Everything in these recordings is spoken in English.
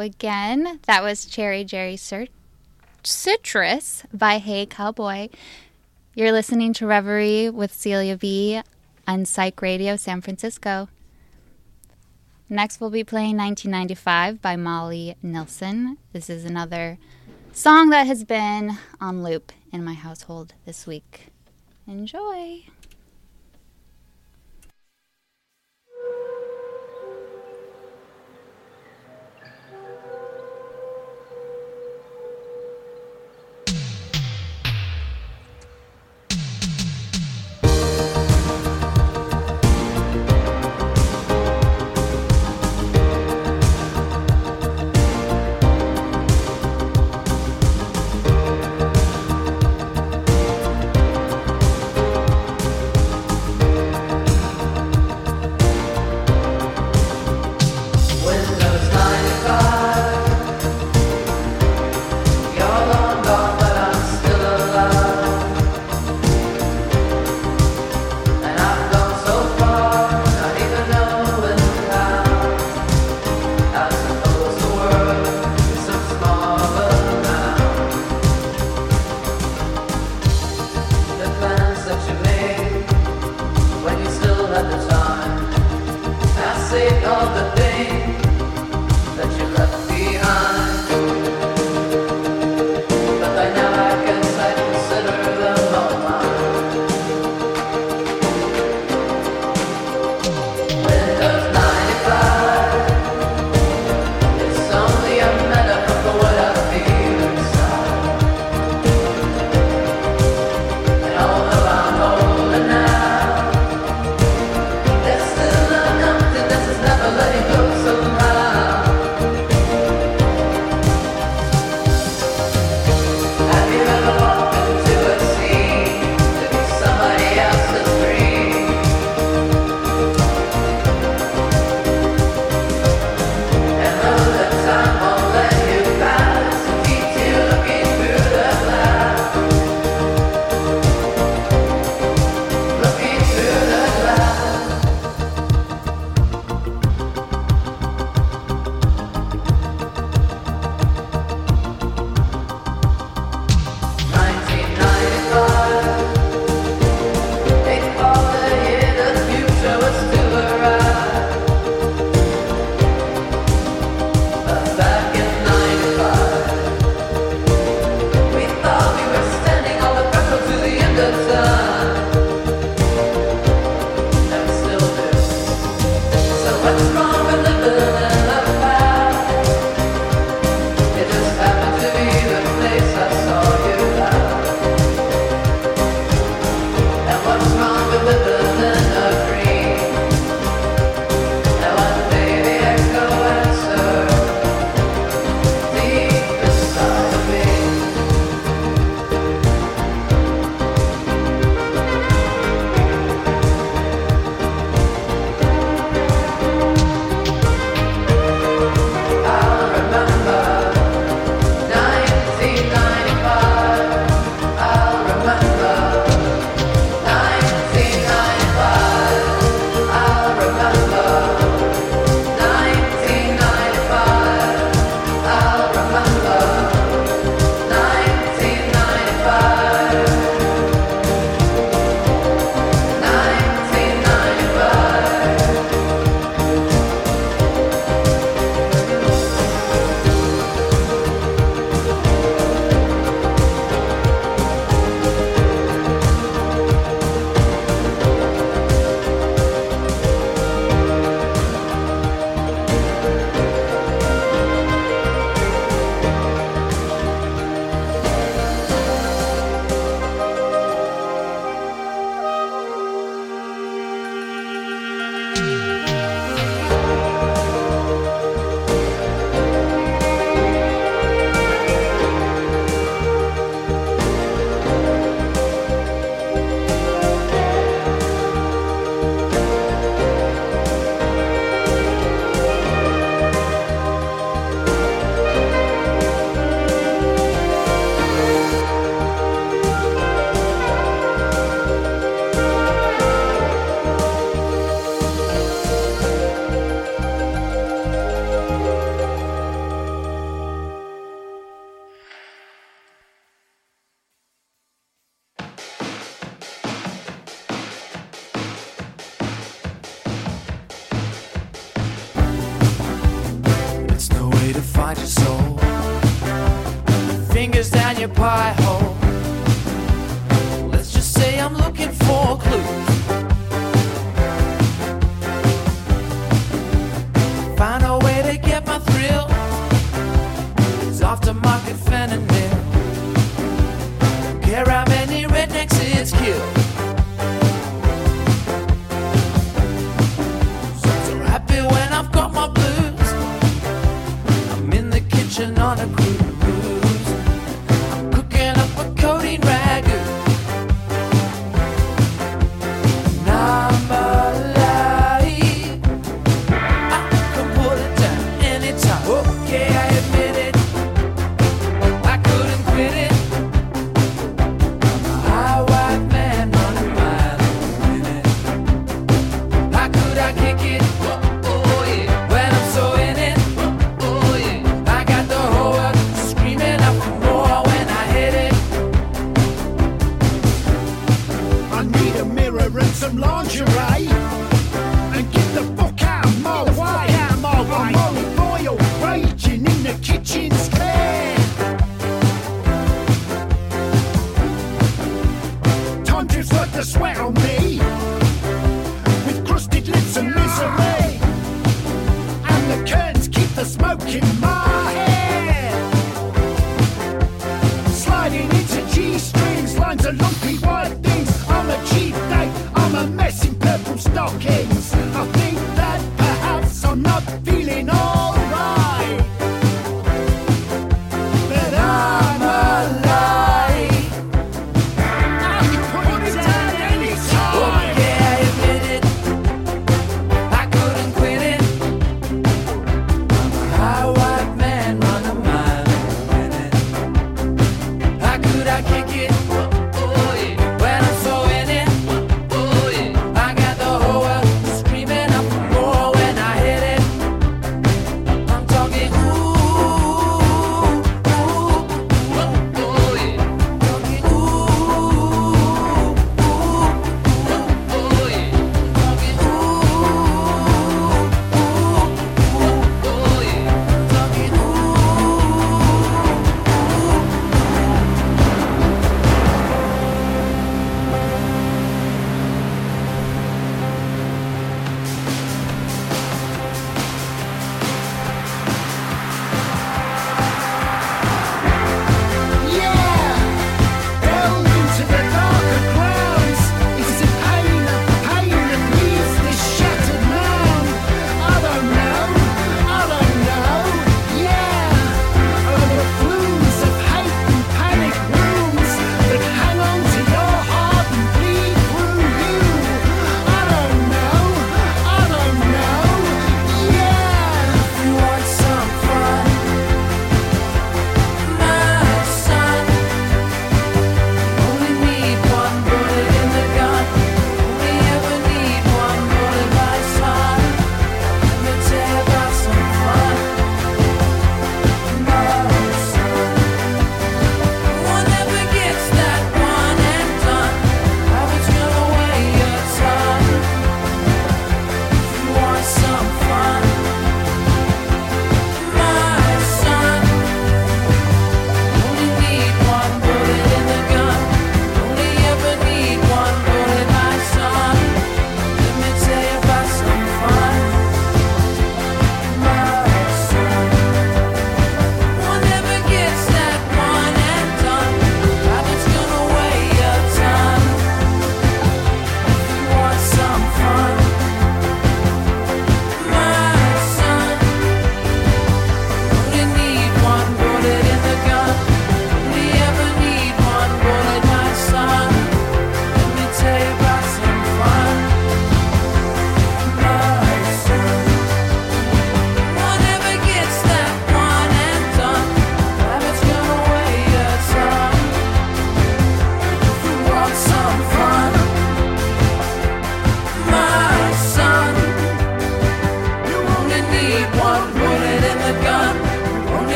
Again. That was Cherry Jerry Cir- Citrus by Hey Cowboy. You're listening to Reverie with Celia B on Psych Radio San Francisco. Next, we'll be playing 1995 by Molly Nilsson. This is another song that has been on loop in my household this week. Enjoy.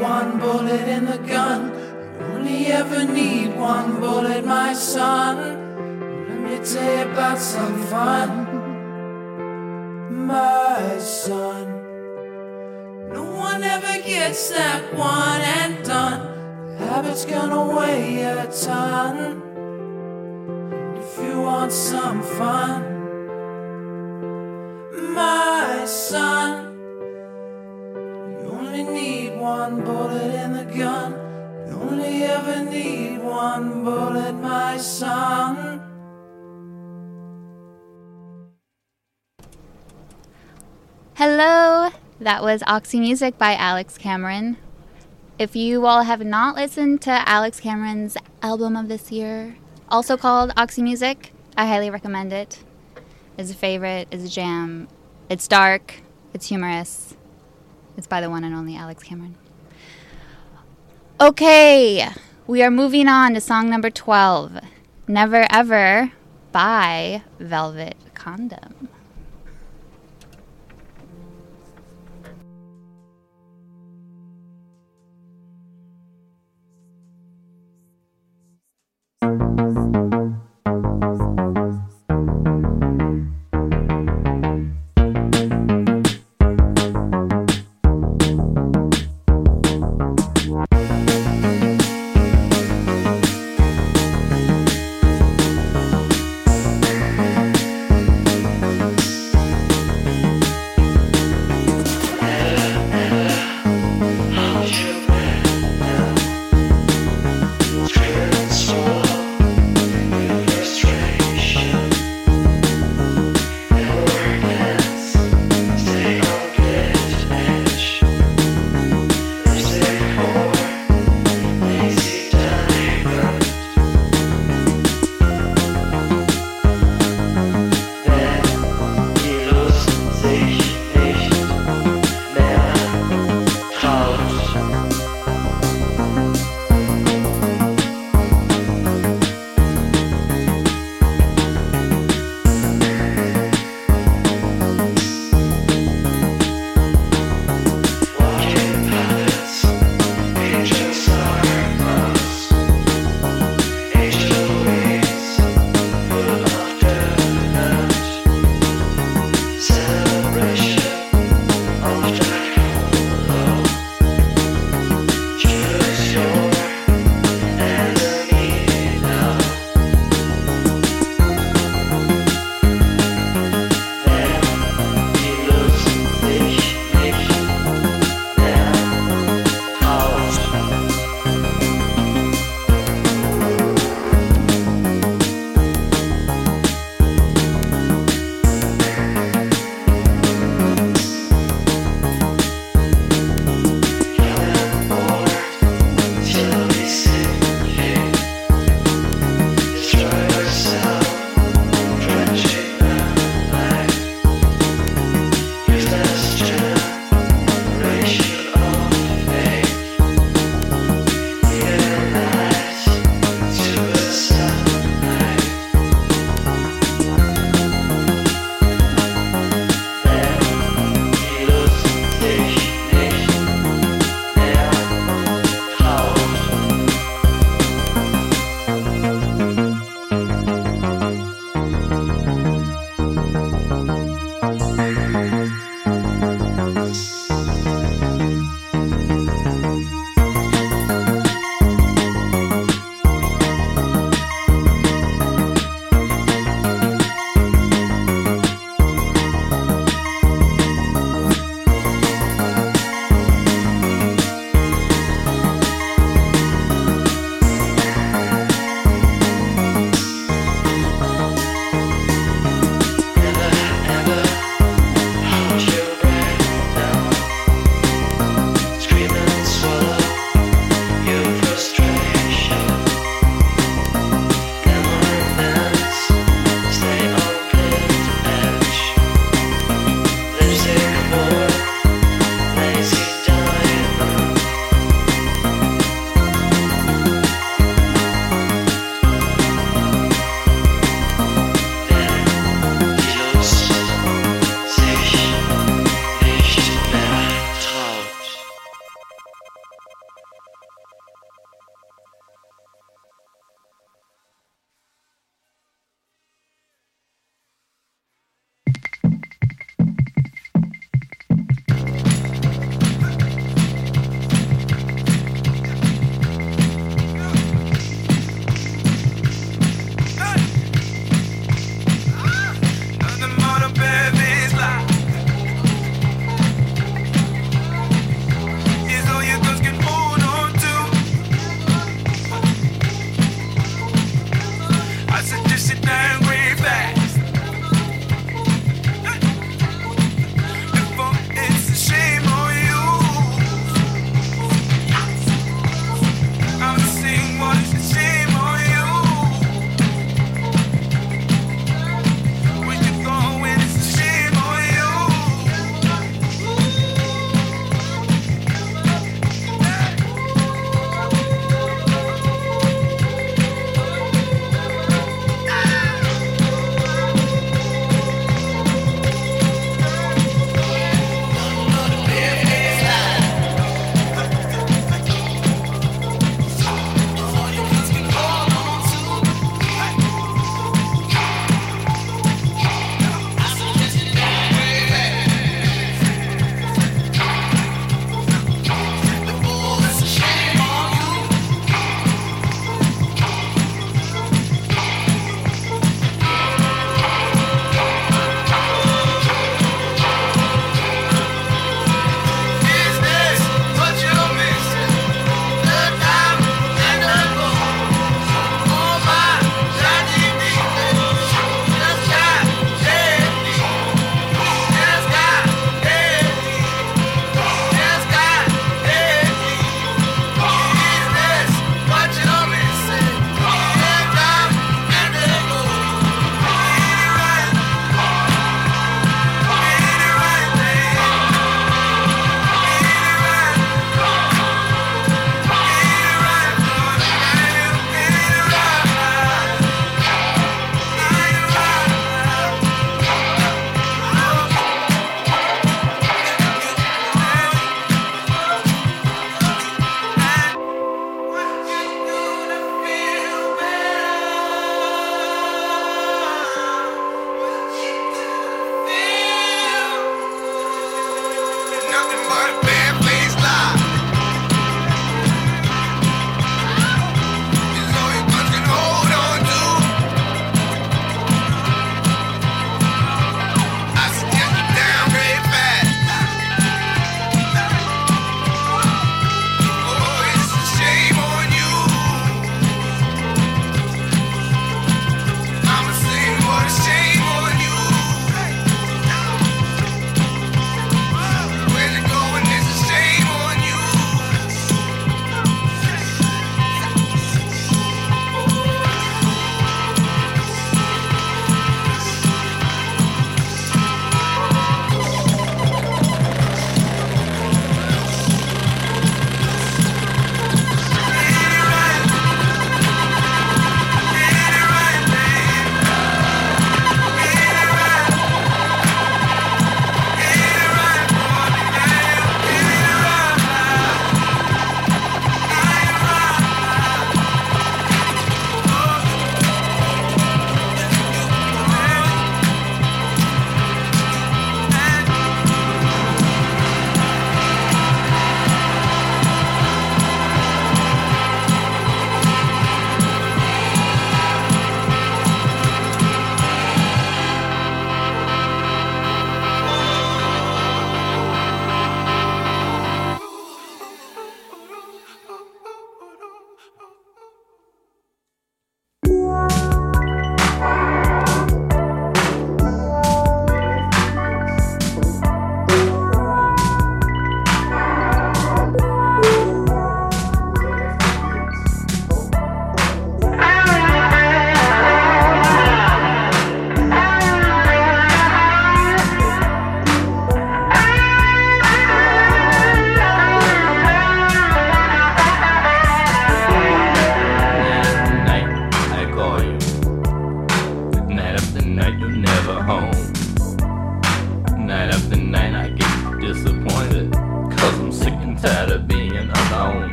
One bullet in the gun. You only ever need one bullet, my son. Let me tell you about some fun, my son. No one ever gets that one and done. Habit's gonna weigh a ton. If you want some fun, my son, one bullet in the gun. You only ever need one bullet, my son. Hello, that was Oxy Music by Alex Cameron. If you all have not listened to Alex Cameron's album of this year, also called Oxy Music, I highly recommend it. It's a favorite, it's a jam. It's dark, it's humorous. It's by the one and only Alex Cameron. Okay, we are moving on to song number 12 Never Ever by Velvet Condom. Never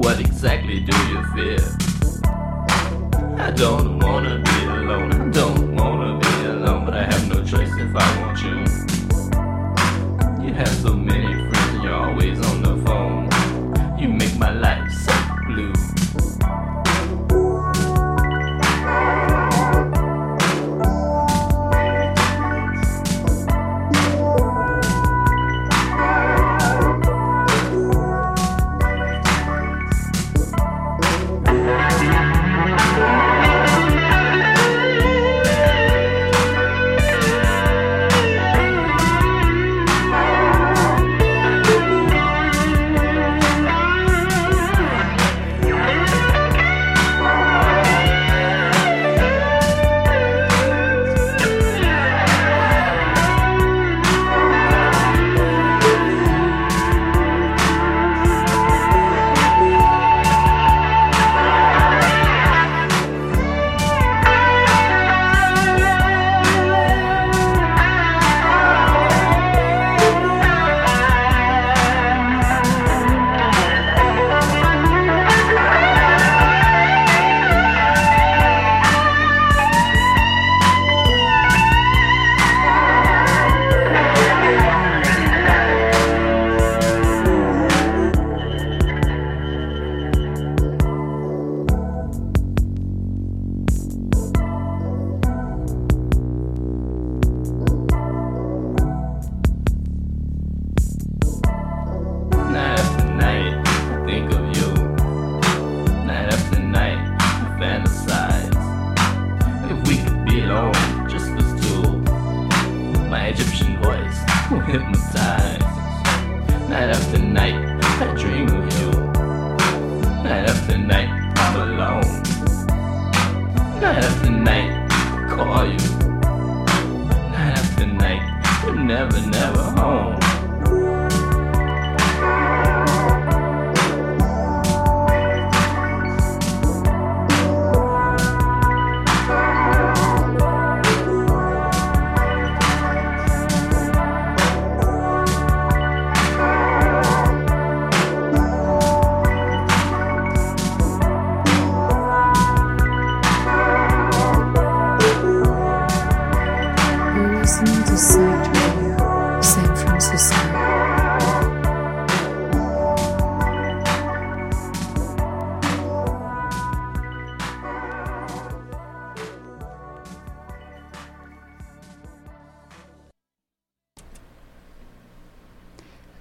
What exactly do you fear? I don't wanna be alone. I don't wanna be alone, but I have no choice if I want you. You have so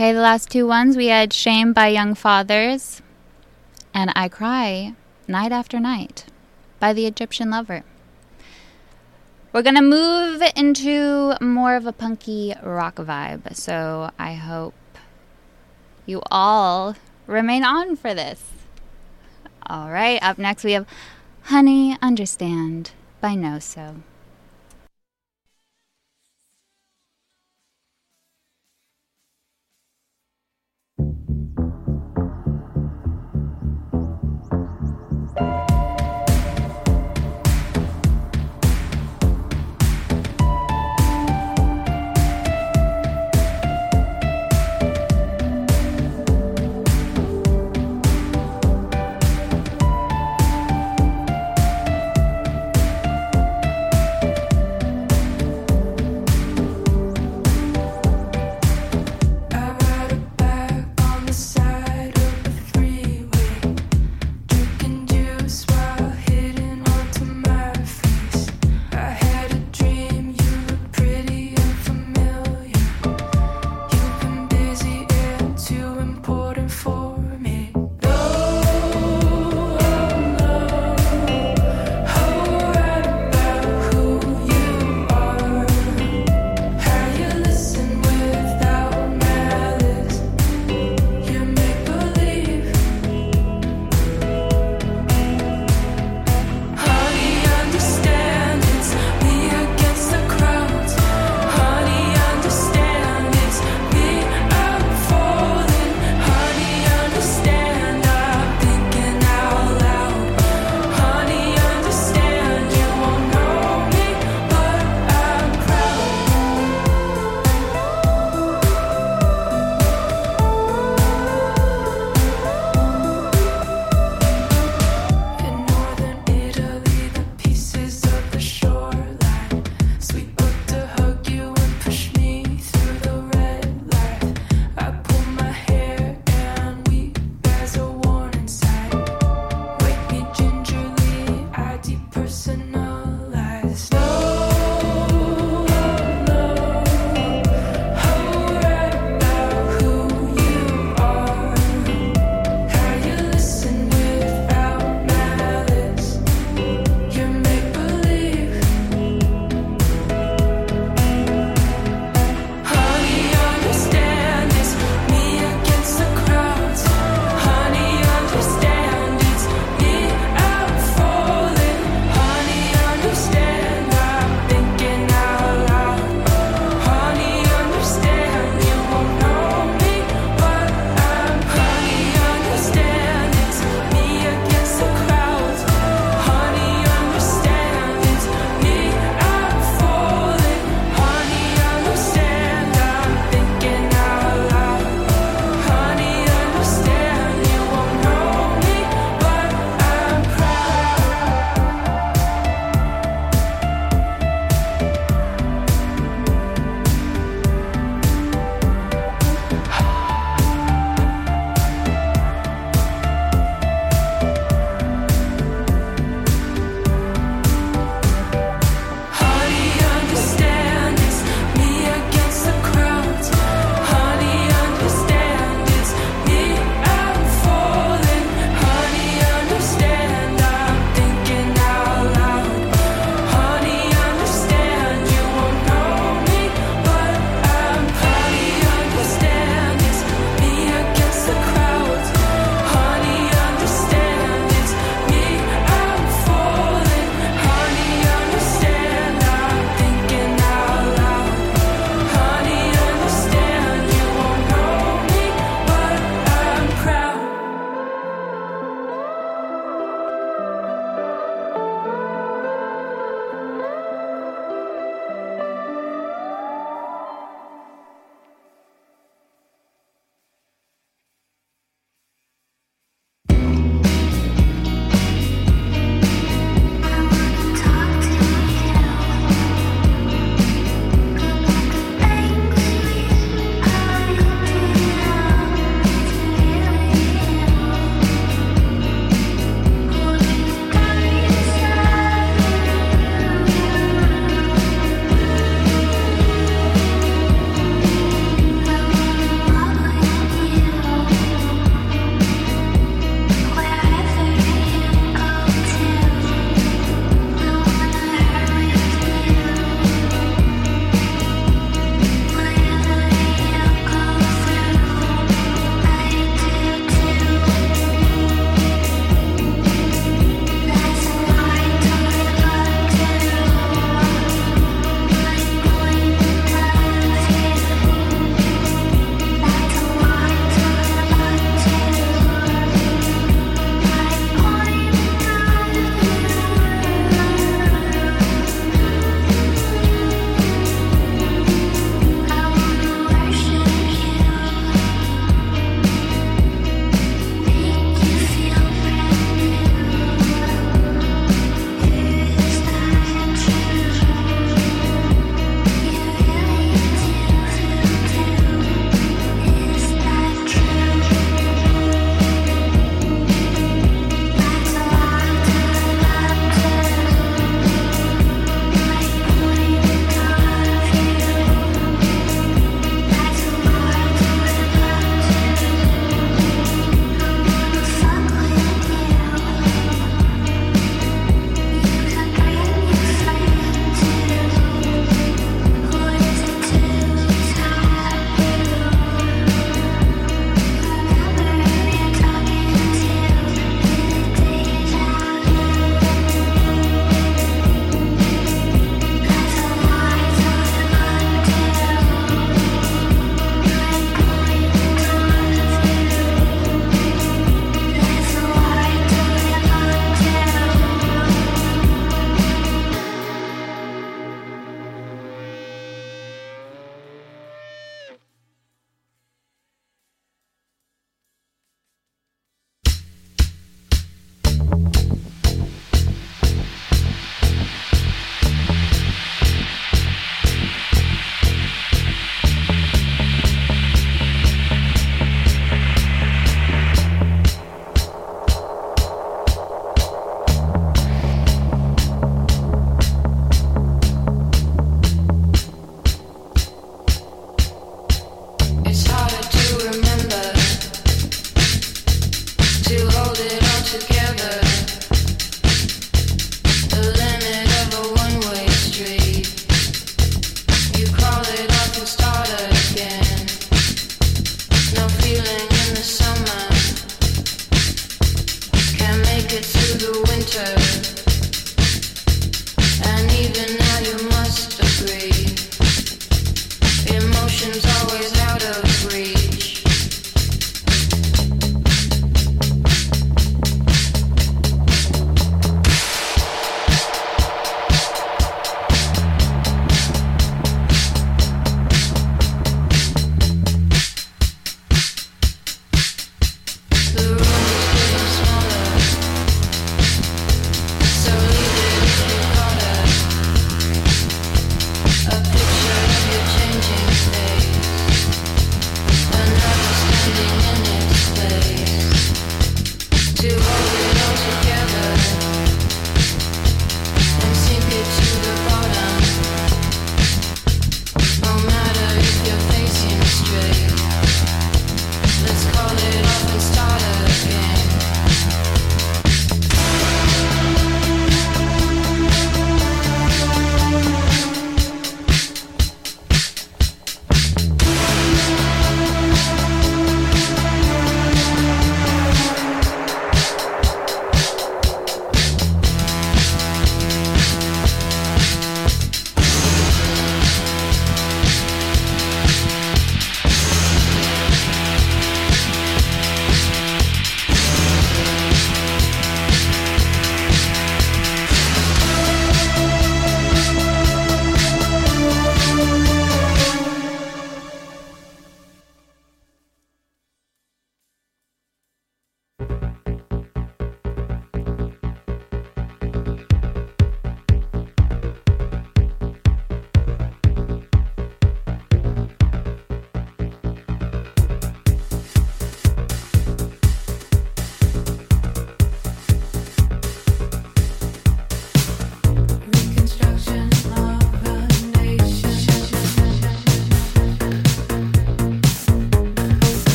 Okay, the last two ones we had Shame by Young Fathers and I Cry Night After Night by the Egyptian Lover. We're going to move into more of a punky rock vibe, so I hope you all remain on for this. All right, up next we have Honey Understand by No So.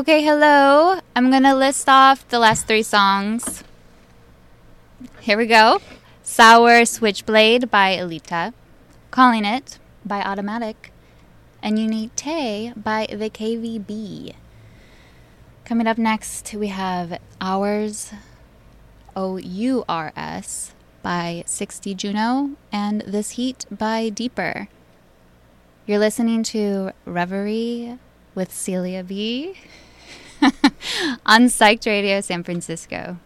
Okay, hello. I'm going to list off the last three songs. Here we go Sour Switchblade by Elita, Calling It by Automatic, and Tay by the KVB. Coming up next, we have Hours, O U R S, by 60 Juno, and This Heat by Deeper. You're listening to Reverie with Celia B on Psyched Radio San Francisco.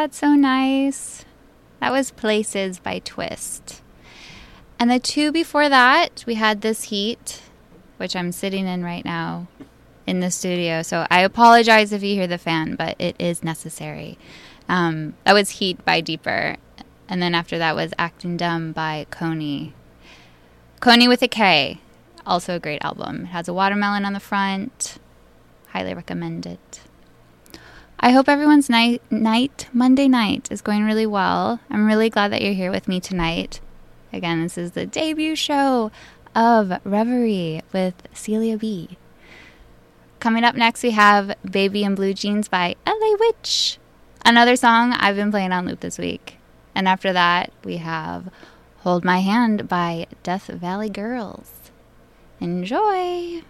Wasn't that so nice? That was Places by Twist. And the two before that, we had This Heat, which I'm sitting in right now in the studio. So I apologize if you hear the fan, but it is necessary. Um, that was Heat by Deeper. And then after that was Acting Dumb by Coney. Coney with a K. Also a great album. It has a watermelon on the front. Highly recommend it. I hope everyone's night, night, Monday night, is going really well. I'm really glad that you're here with me tonight. Again, this is the debut show of Reverie with Celia B. Coming up next, we have Baby in Blue Jeans by LA Witch, another song I've been playing on loop this week. And after that, we have Hold My Hand by Death Valley Girls. Enjoy!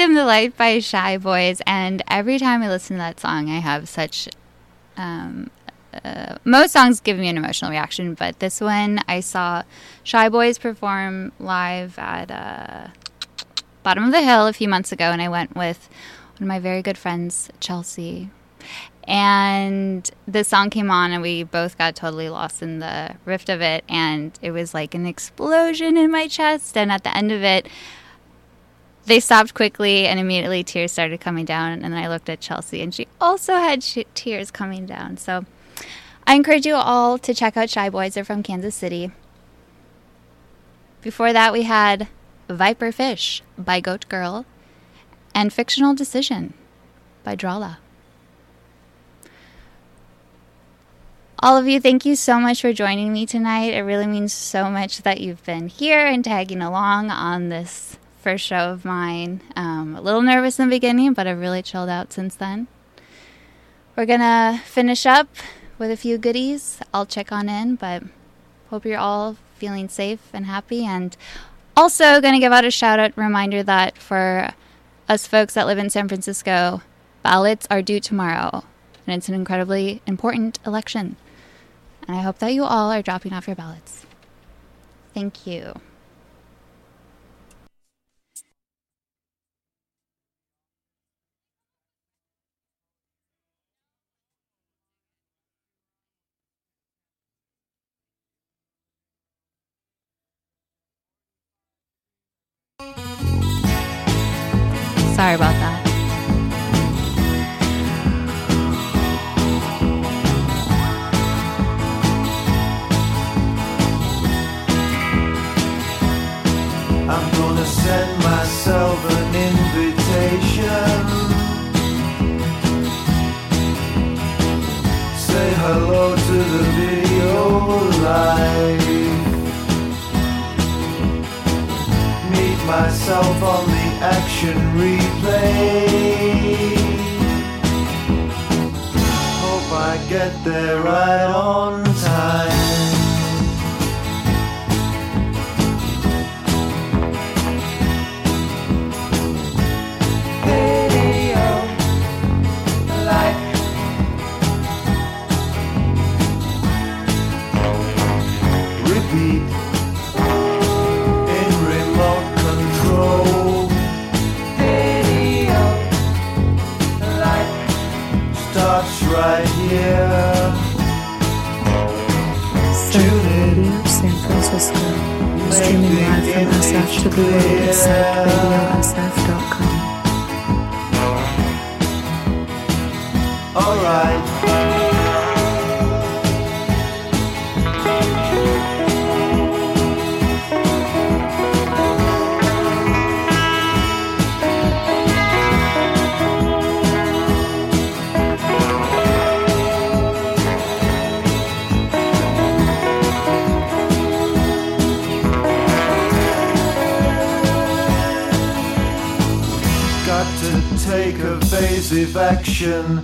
Dim the Light by Shy Boys, and every time I listen to that song, I have such. Um, uh, most songs give me an emotional reaction, but this one I saw Shy Boys perform live at uh, Bottom of the Hill a few months ago, and I went with one of my very good friends, Chelsea. And the song came on, and we both got totally lost in the rift of it, and it was like an explosion in my chest. And at the end of it, they stopped quickly and immediately tears started coming down. And i looked at chelsea and she also had sh- tears coming down. So i encourage you all to check out shy boys. They're from kansas city. Before that we had viper fish by goat girl and fictional decision by Drahla. All of you thank you so much for joining me tonight. It really means so much that you've been here and tagging along on this first show of mine. Um, a little nervous in the beginning, but I've really chilled out since then. We're gonna finish up with a few goodies. I'll check on in, but hope you're all feeling safe and happy. And also, gonna give out a shout out reminder that for us folks that live in San Francisco, ballots are due tomorrow, and it's an incredibly important election. And I hope that you all are dropping off your ballots. Thank you. Sorry about that. I'm gonna send myself an invitation. Say hello to the video live. Meet myself on the action replay. Hope I get there right on right here Psych Radio San Francisco. Streaming live from SF to the world at psychradiosf.com. alright massive action.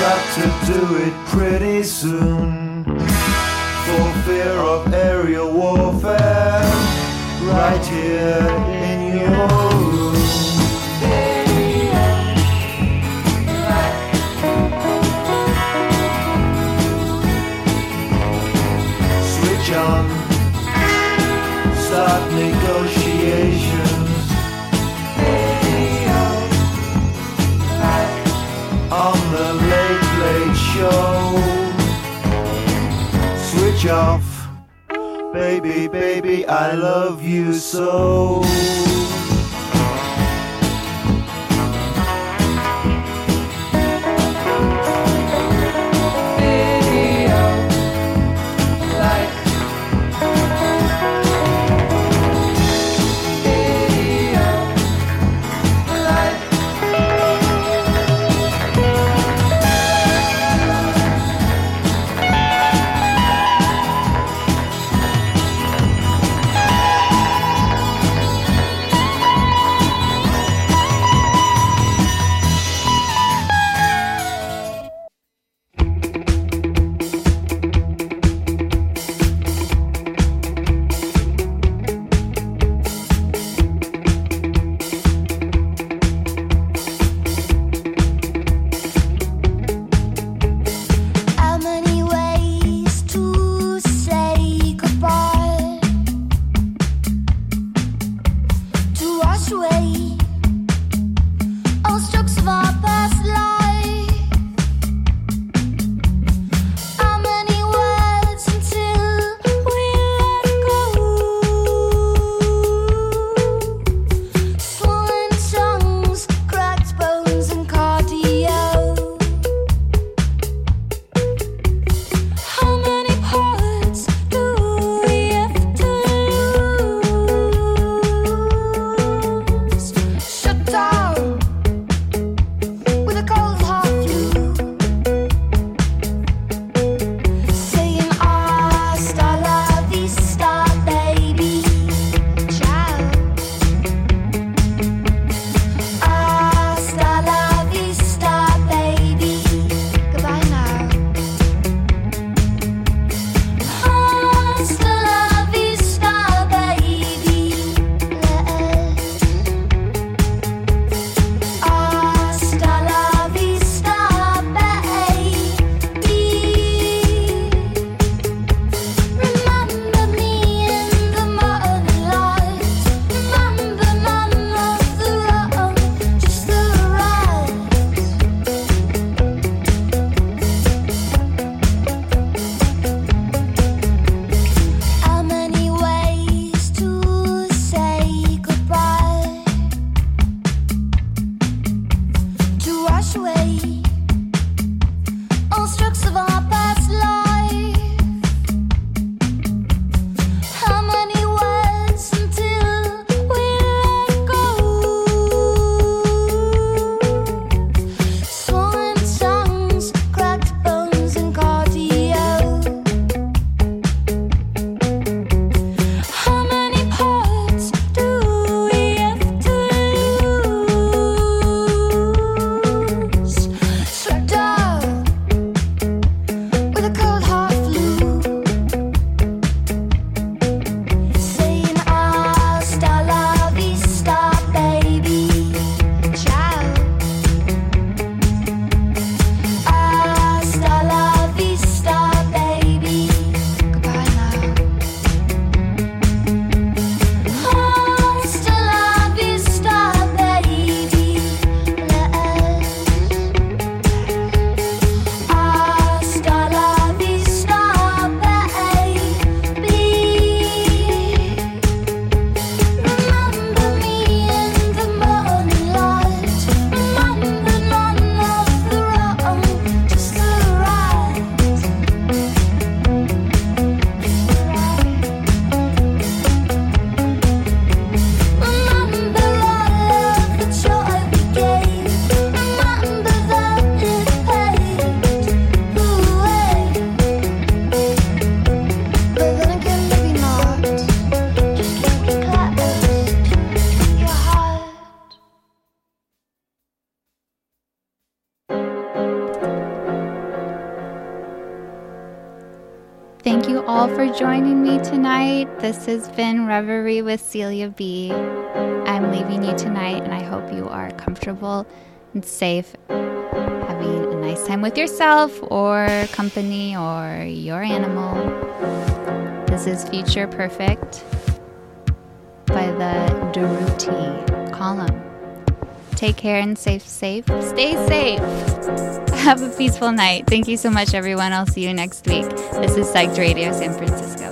Got to do it pretty soon. For fear of aerial warfare, right here in your room. Switch on, start negotiations. On the late late show. Switch off, baby, baby, I love you so. Has been Reverie with Celia B. I'm leaving you tonight, and I hope you are comfortable and safe, having a nice time with yourself or company or your animal. This is Future Perfect by the Durutti column. Take care and safe, safe. Stay safe. Have a peaceful night. Thank you so much, everyone. I'll see you next week. This is Psyched Radio San Francisco.